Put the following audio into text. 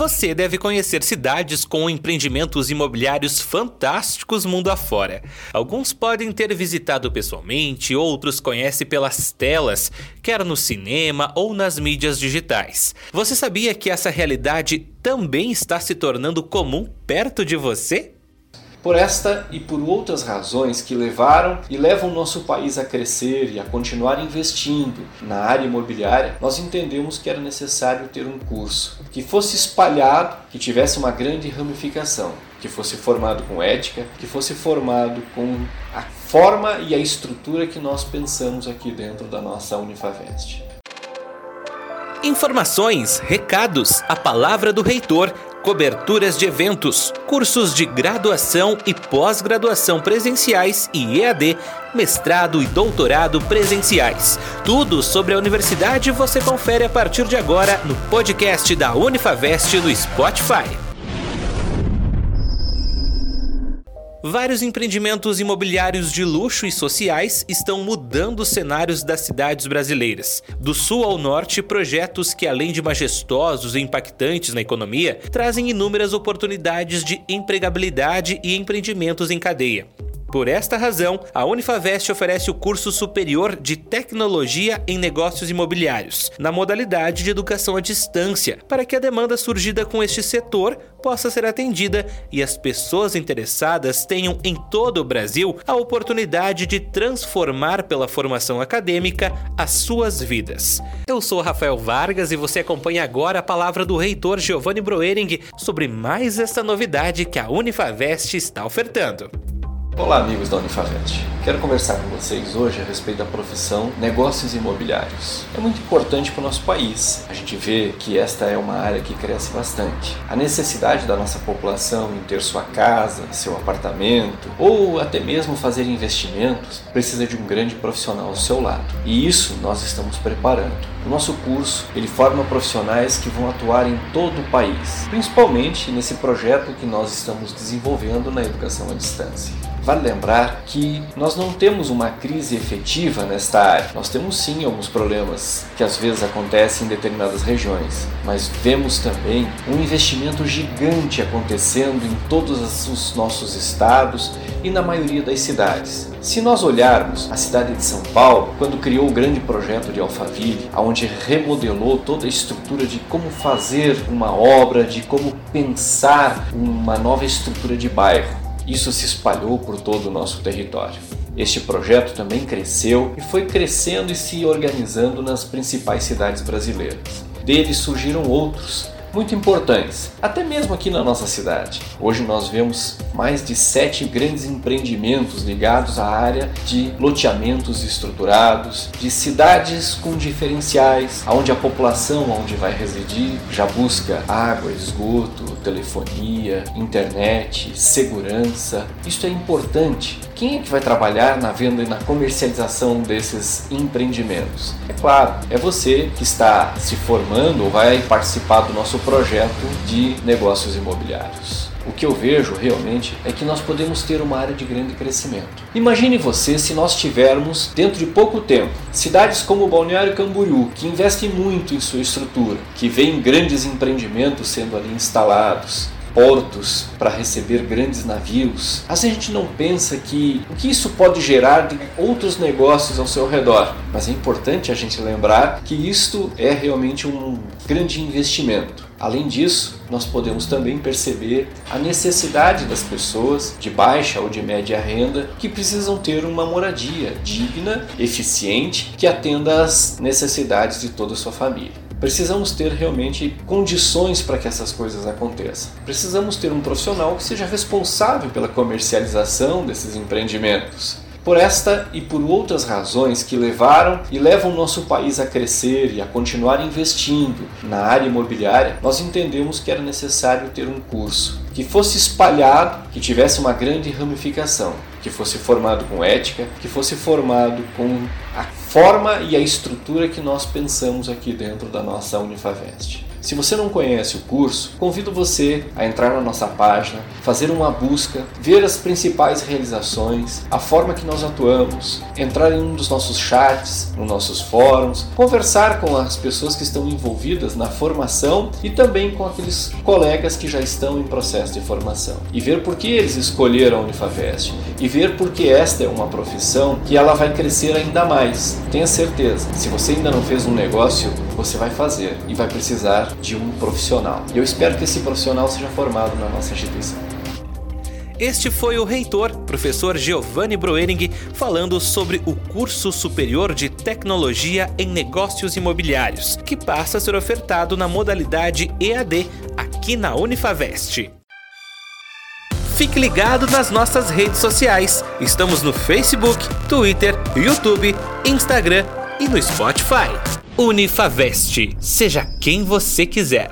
Você deve conhecer cidades com empreendimentos imobiliários fantásticos mundo afora. Alguns podem ter visitado pessoalmente, outros conhecem pelas telas, quer no cinema ou nas mídias digitais. Você sabia que essa realidade também está se tornando comum perto de você? Por esta e por outras razões que levaram e levam nosso país a crescer e a continuar investindo na área imobiliária, nós entendemos que era necessário ter um curso que fosse espalhado, que tivesse uma grande ramificação, que fosse formado com ética, que fosse formado com a forma e a estrutura que nós pensamos aqui dentro da nossa Unifavest. Informações, recados, a palavra do reitor coberturas de eventos, cursos de graduação e pós-graduação presenciais e EAD, mestrado e doutorado presenciais. Tudo sobre a universidade você confere a partir de agora no podcast da Unifavest no Spotify. Vários empreendimentos imobiliários de luxo e sociais estão mudando os cenários das cidades brasileiras. Do sul ao norte, projetos que, além de majestosos e impactantes na economia, trazem inúmeras oportunidades de empregabilidade e empreendimentos em cadeia. Por esta razão, a Unifavest oferece o curso superior de Tecnologia em Negócios Imobiliários, na modalidade de educação à distância, para que a demanda surgida com este setor possa ser atendida e as pessoas interessadas tenham em todo o Brasil a oportunidade de transformar pela formação acadêmica as suas vidas. Eu sou Rafael Vargas e você acompanha agora a palavra do reitor Giovanni Broering sobre mais essa novidade que a Unifavest está ofertando. Olá, amigos da Unifavete. Quero conversar com vocês hoje a respeito da profissão negócios imobiliários. É muito importante para o nosso país. A gente vê que esta é uma área que cresce bastante. A necessidade da nossa população em ter sua casa, seu apartamento ou até mesmo fazer investimentos precisa de um grande profissional ao seu lado. E isso nós estamos preparando. O nosso curso ele forma profissionais que vão atuar em todo o país, principalmente nesse projeto que nós estamos desenvolvendo na educação à distância. Vale lembrar que nós não temos uma crise efetiva nesta área. Nós temos sim alguns problemas que às vezes acontecem em determinadas regiões, mas vemos também um investimento gigante acontecendo em todos os nossos estados e na maioria das cidades. Se nós olharmos a cidade de São Paulo, quando criou o grande projeto de Alphaville, onde remodelou toda a estrutura de como fazer uma obra, de como pensar uma nova estrutura de bairro, isso se espalhou por todo o nosso território. Este projeto também cresceu e foi crescendo e se organizando nas principais cidades brasileiras. Deles surgiram outros, muito importantes, até mesmo aqui na nossa cidade. Hoje nós vemos mais de sete grandes empreendimentos ligados à área de loteamentos estruturados, de cidades com diferenciais, onde a população onde vai residir já busca água, esgoto, telefonia, internet, segurança. Isso é importante. Quem é que vai trabalhar na venda e na comercialização desses empreendimentos? É claro, é você que está se formando ou vai participar do nosso projeto de negócios imobiliários. O que eu vejo realmente é que nós podemos ter uma área de grande crescimento. Imagine você se nós tivermos, dentro de pouco tempo, cidades como Balneário Camboriú, que investem muito em sua estrutura, que vêem grandes empreendimentos sendo ali instalados, portos para receber grandes navios. A gente não pensa que o que isso pode gerar de outros negócios ao seu redor, mas é importante a gente lembrar que isto é realmente um grande investimento. Além disso, nós podemos também perceber a necessidade das pessoas de baixa ou de média renda que precisam ter uma moradia digna, eficiente, que atenda às necessidades de toda a sua família. Precisamos ter realmente condições para que essas coisas aconteçam. Precisamos ter um profissional que seja responsável pela comercialização desses empreendimentos. Por esta e por outras razões que levaram e levam nosso país a crescer e a continuar investindo na área imobiliária, nós entendemos que era necessário ter um curso que fosse espalhado, que tivesse uma grande ramificação, que fosse formado com ética, que fosse formado com a forma e a estrutura que nós pensamos aqui dentro da nossa Unifavest. Se você não conhece o curso, convido você a entrar na nossa página, fazer uma busca, ver as principais realizações, a forma que nós atuamos, entrar em um dos nossos chats, nos nossos fóruns, conversar com as pessoas que estão envolvidas na formação e também com aqueles colegas que já estão em processo de formação e ver por que eles escolheram a Unifavest e ver por que esta é uma profissão que ela vai crescer ainda mais. Tenha certeza, se você ainda não fez um negócio, você vai fazer e vai precisar de um profissional. Eu espero que esse profissional seja formado na nossa instituição. Este foi o reitor, professor Giovanni Broering, falando sobre o curso superior de tecnologia em negócios imobiliários, que passa a ser ofertado na modalidade EAD aqui na Unifavest. Fique ligado nas nossas redes sociais. Estamos no Facebook, Twitter, YouTube, Instagram e no Spotify. Unifavest. Seja quem você quiser.